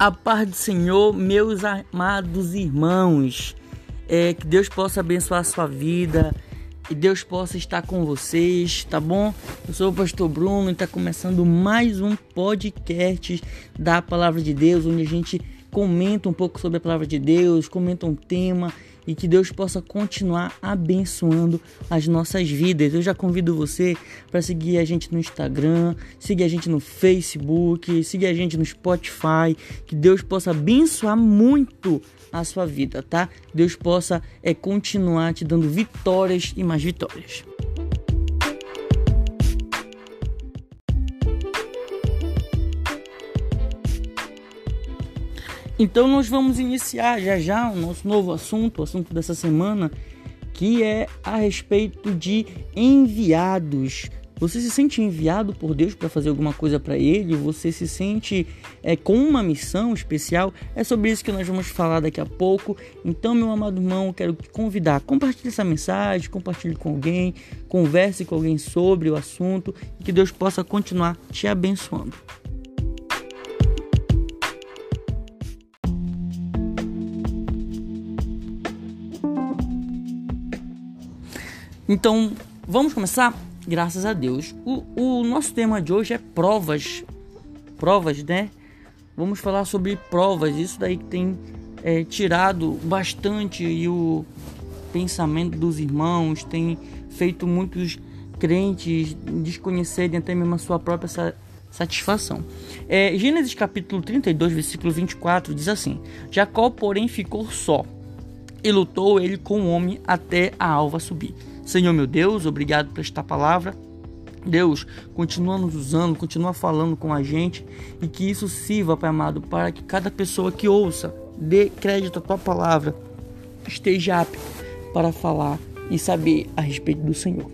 A paz do Senhor, meus amados irmãos. É, que Deus possa abençoar a sua vida. Que Deus possa estar com vocês, tá bom? Eu sou o pastor Bruno e está começando mais um podcast da Palavra de Deus, onde a gente comenta um pouco sobre a Palavra de Deus, comenta um tema e que Deus possa continuar abençoando as nossas vidas. Eu já convido você para seguir a gente no Instagram, seguir a gente no Facebook, seguir a gente no Spotify, que Deus possa abençoar muito a sua vida, tá? Deus possa é continuar te dando vitórias e mais vitórias. Então nós vamos iniciar já já o nosso novo assunto, o assunto dessa semana, que é a respeito de enviados. Você se sente enviado por Deus para fazer alguma coisa para Ele? Você se sente é, com uma missão especial? É sobre isso que nós vamos falar daqui a pouco. Então, meu amado irmão, quero te convidar. Compartilhe essa mensagem, compartilhe com alguém, converse com alguém sobre o assunto e que Deus possa continuar te abençoando. Então, vamos começar? Graças a Deus. O, o nosso tema de hoje é provas. Provas, né? Vamos falar sobre provas. Isso daí que tem é, tirado bastante e o pensamento dos irmãos, tem feito muitos crentes desconhecerem até mesmo a sua própria satisfação. É, Gênesis capítulo 32, versículo 24 diz assim: Jacó, porém, ficou só e lutou ele com o homem até a alva subir. Senhor meu Deus, obrigado por esta palavra. Deus, continua nos usando, continua falando com a gente e que isso sirva, Pai amado, para que cada pessoa que ouça, dê crédito à tua palavra, esteja apto para falar e saber a respeito do Senhor.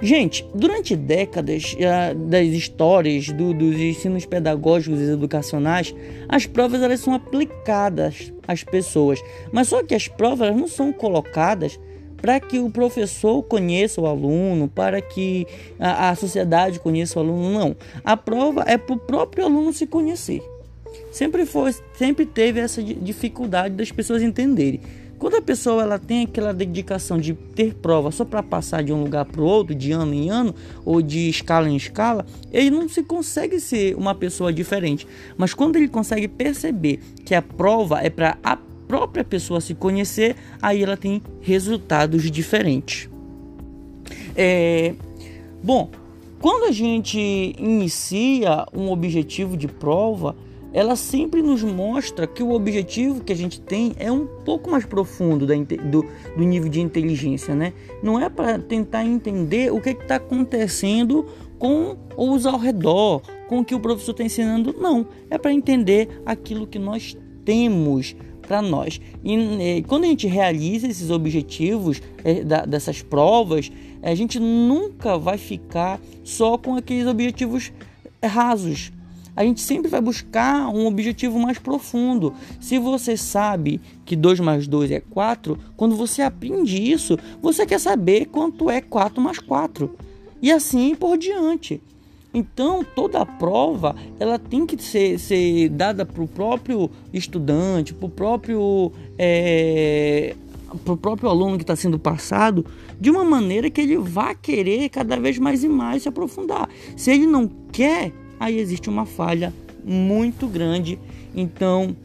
Gente, durante décadas das histórias do, dos ensinos pedagógicos e educacionais, as provas elas são aplicadas às pessoas, mas só que as provas não são colocadas para que o professor conheça o aluno, para que a, a sociedade conheça o aluno. Não. A prova é para o próprio aluno se conhecer. Sempre foi, sempre teve essa dificuldade das pessoas entenderem. Quando a pessoa ela tem aquela dedicação de ter prova só para passar de um lugar para o outro, de ano em ano ou de escala em escala, ele não se consegue ser uma pessoa diferente. Mas quando ele consegue perceber que a prova é para própria pessoa se conhecer, aí ela tem resultados diferentes. É, bom, quando a gente inicia um objetivo de prova, ela sempre nos mostra que o objetivo que a gente tem é um pouco mais profundo do, do nível de inteligência, né? Não é para tentar entender o que está acontecendo com os ao redor, com o que o professor está ensinando, não. É para entender aquilo que nós temos para nós. E, e, quando a gente realiza esses objetivos é, dessas provas, a gente nunca vai ficar só com aqueles objetivos rasos. A gente sempre vai buscar um objetivo mais profundo. Se você sabe que 2 mais 2 é 4, quando você aprende isso, você quer saber quanto é 4 mais 4. E assim por diante. Então, toda a prova ela tem que ser, ser dada para o próprio estudante, para o próprio, é, pro próprio aluno que está sendo passado, de uma maneira que ele vá querer cada vez mais e mais se aprofundar. Se ele não quer, aí existe uma falha muito grande. Então,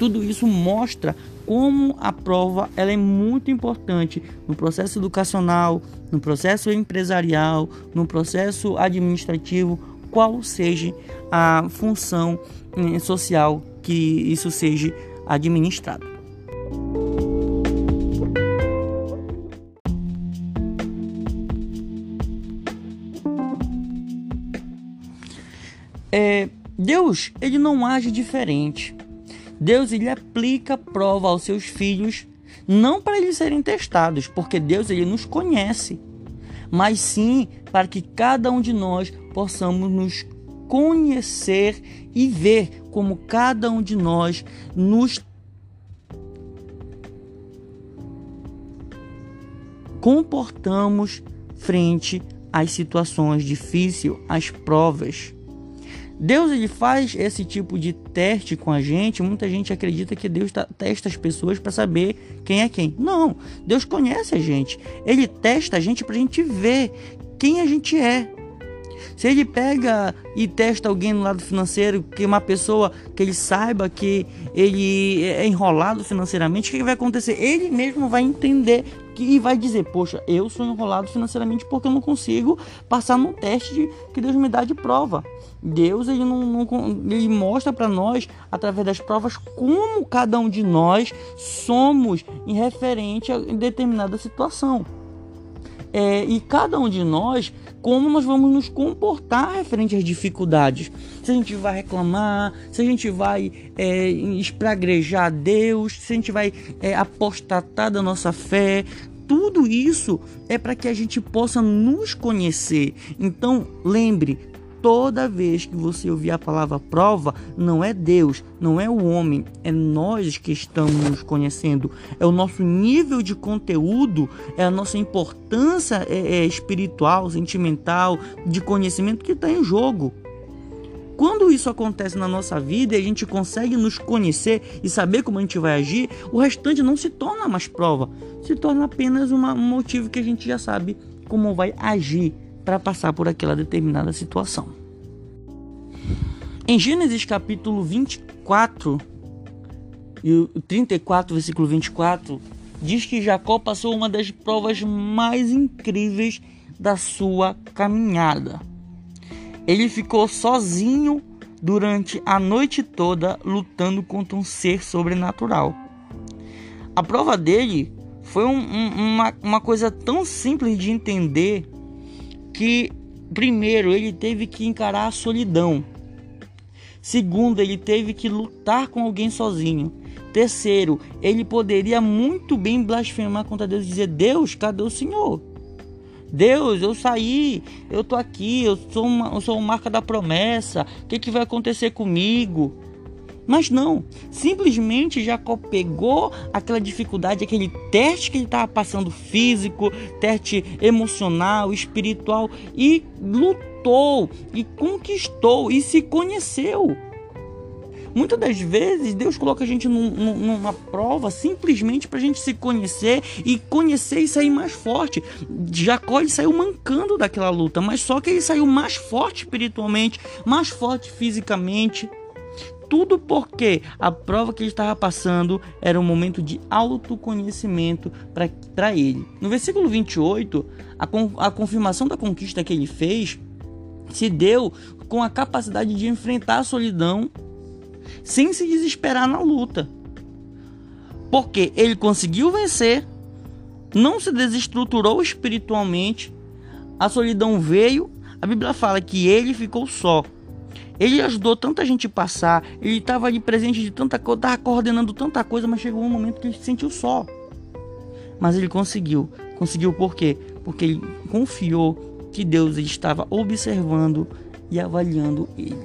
tudo isso mostra como a prova ela é muito importante no processo educacional, no processo empresarial, no processo administrativo, qual seja a função eh, social que isso seja administrado. É, Deus ele não age diferente. Deus ele aplica prova aos seus filhos não para eles serem testados, porque Deus ele nos conhece, mas sim para que cada um de nós possamos nos conhecer e ver como cada um de nós nos comportamos frente às situações difíceis, às provas. Deus ele faz esse tipo de teste com a gente. Muita gente acredita que Deus tá, testa as pessoas para saber quem é quem. Não, Deus conhece a gente. Ele testa a gente para a gente ver quem a gente é. Se ele pega e testa alguém no lado financeiro, que uma pessoa que ele saiba que ele é enrolado financeiramente, o que vai acontecer? Ele mesmo vai entender e vai dizer: Poxa, eu sou enrolado financeiramente porque eu não consigo passar no teste que Deus me dá de prova. Deus ele, não, não ele mostra para nós, através das provas, como cada um de nós somos em referente a determinada situação. É, e cada um de nós como nós vamos nos comportar referente às dificuldades. Se a gente vai reclamar, se a gente vai é, espragrejar Deus, se a gente vai é, apostatar da nossa fé, tudo isso é para que a gente possa nos conhecer. Então, lembre, toda vez que você ouvir a palavra prova, não é Deus, não é o homem, é nós que estamos nos conhecendo. É o nosso nível de conteúdo, é a nossa importância é, é espiritual, sentimental, de conhecimento que está em jogo. Isso acontece na nossa vida e a gente consegue nos conhecer e saber como a gente vai agir, o restante não se torna mais prova, se torna apenas uma, um motivo que a gente já sabe como vai agir para passar por aquela determinada situação. Em Gênesis capítulo 24 e o 34, versículo 24, diz que Jacó passou uma das provas mais incríveis da sua caminhada. Ele ficou sozinho durante a noite toda lutando contra um ser sobrenatural. A prova dele foi um, um, uma, uma coisa tão simples de entender que, primeiro, ele teve que encarar a solidão. Segundo, ele teve que lutar com alguém sozinho. Terceiro, ele poderia muito bem blasfemar contra Deus e dizer: Deus, cadê o Senhor? Deus, eu saí, eu tô aqui, eu sou uma, eu sou uma marca da promessa. O que, que vai acontecer comigo? Mas não, simplesmente Jacó pegou aquela dificuldade, aquele teste que ele estava passando físico, teste emocional, espiritual e lutou e conquistou e se conheceu. Muitas das vezes Deus coloca a gente num, numa prova simplesmente para a gente se conhecer e conhecer e sair mais forte. Jacó ele saiu mancando daquela luta, mas só que ele saiu mais forte espiritualmente, mais forte fisicamente tudo porque a prova que ele estava passando era um momento de autoconhecimento para ele. No versículo 28, a, a confirmação da conquista que ele fez se deu com a capacidade de enfrentar a solidão sem se desesperar na luta. Porque ele conseguiu vencer, não se desestruturou espiritualmente, a solidão veio, a Bíblia fala que ele ficou só. Ele ajudou tanta gente a passar, ele estava ali presente de tanta coisa, estava coordenando tanta coisa, mas chegou um momento que ele se sentiu só. Mas ele conseguiu. Conseguiu por quê? Porque ele confiou que Deus estava observando e avaliando ele.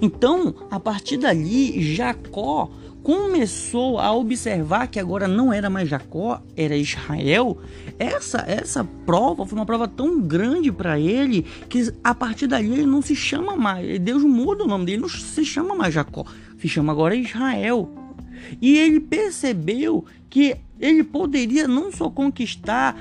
Então, a partir dali, Jacó começou a observar que agora não era mais Jacó, era Israel, essa essa prova foi uma prova tão grande para ele que a partir dali ele não se chama mais, Deus muda o nome dele, não se chama mais Jacó, se chama agora Israel. E ele percebeu que ele poderia não só conquistar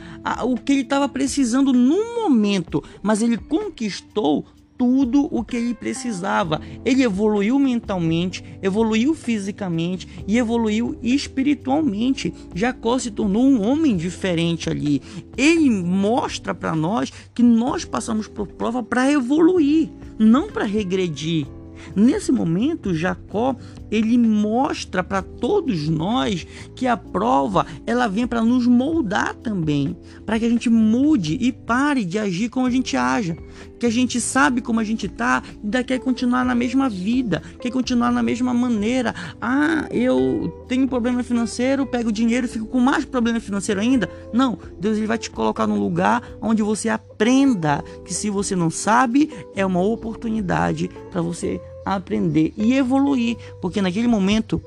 o que ele estava precisando no momento, mas ele conquistou tudo o que ele precisava. Ele evoluiu mentalmente, evoluiu fisicamente e evoluiu espiritualmente. Jacó se tornou um homem diferente ali. Ele mostra para nós que nós passamos por prova para evoluir, não para regredir. Nesse momento, Jacó ele mostra para todos nós que a prova ela vem para nos moldar também, para que a gente mude e pare de agir como a gente age, que a gente sabe como a gente está e daqui quer continuar na mesma vida, quer continuar na mesma maneira. Ah, eu tenho problema financeiro, pego dinheiro e fico com mais problema financeiro ainda. Não, Deus ele vai te colocar num lugar onde você aprenda que se você não sabe, é uma oportunidade para você aprender e evoluir, porque naquele momento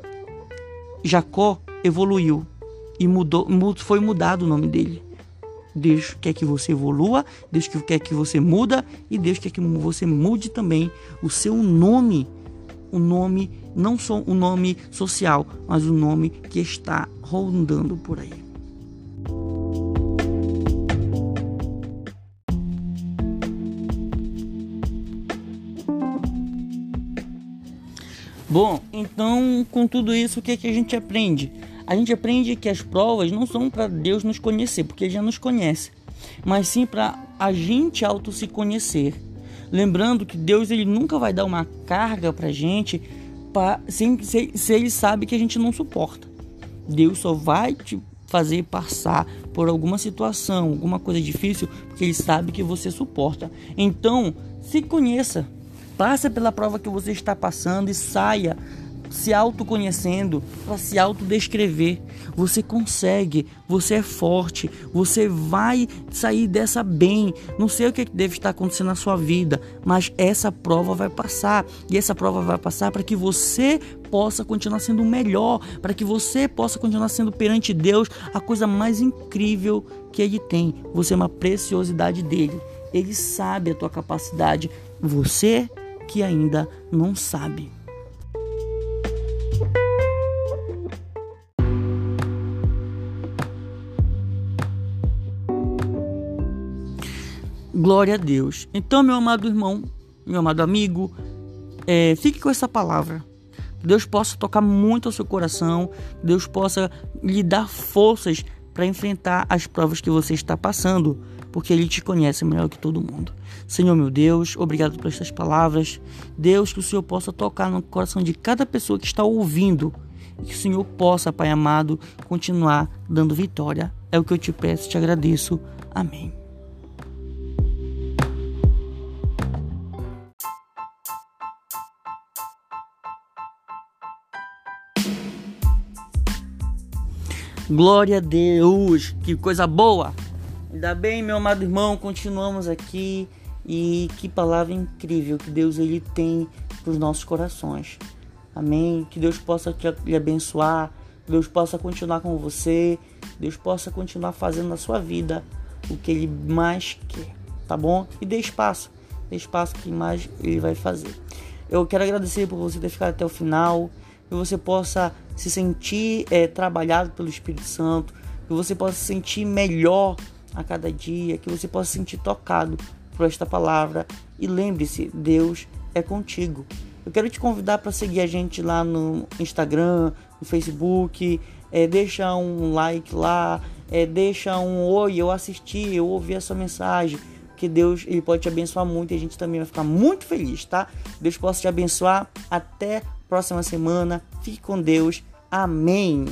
Jacó evoluiu e mudou, foi mudado o nome dele. Deus quer que você evolua, Deus quer que você muda e Deus quer que você mude também o seu nome, o nome não só o nome social, mas o nome que está rondando por aí. Bom, então com tudo isso o que, é que a gente aprende? A gente aprende que as provas não são para Deus nos conhecer, porque Ele já nos conhece, mas sim para a gente auto se conhecer. Lembrando que Deus ele nunca vai dar uma carga para gente pra, sem, se, se Ele sabe que a gente não suporta. Deus só vai te fazer passar por alguma situação, alguma coisa difícil, porque Ele sabe que você suporta. Então, se conheça, passe pela prova que você está passando e saia se autoconhecendo, para se autodescrever. Você consegue, você é forte, você vai sair dessa bem. Não sei o que deve estar acontecendo na sua vida, mas essa prova vai passar. E essa prova vai passar para que você possa continuar sendo o melhor, para que você possa continuar sendo perante Deus a coisa mais incrível que Ele tem. Você é uma preciosidade dele. Ele sabe a tua capacidade. Você que ainda não sabe. Glória a Deus. Então, meu amado irmão, meu amado amigo, é, fique com essa palavra. Deus possa tocar muito ao seu coração, Deus possa lhe dar forças para enfrentar as provas que você está passando, porque Ele te conhece melhor que todo mundo. Senhor meu Deus, obrigado por estas palavras. Deus, que o Senhor possa tocar no coração de cada pessoa que está ouvindo e que o Senhor possa, Pai amado, continuar dando vitória. É o que eu te peço e te agradeço. Amém. Glória a Deus, que coisa boa. Ainda bem, meu amado irmão, continuamos aqui e que palavra incrível que Deus ele tem para os nossos corações. Amém. Que Deus possa te abençoar, que Deus possa continuar com você, Deus possa continuar fazendo na sua vida o que ele mais quer, tá bom? E dê espaço, dê espaço que mais ele vai fazer. Eu quero agradecer por você ter ficado até o final que você possa se sentir é, trabalhado pelo Espírito Santo, que você possa se sentir melhor a cada dia, que você possa se sentir tocado por esta palavra. E lembre-se, Deus é contigo. Eu quero te convidar para seguir a gente lá no Instagram, no Facebook, é, deixa um like lá, é, deixa um oi, eu assisti, eu ouvi essa mensagem. Que Deus ele pode te abençoar muito e a gente também vai ficar muito feliz, tá? Deus possa te abençoar. Até próxima semana. Fique com Deus. Amém.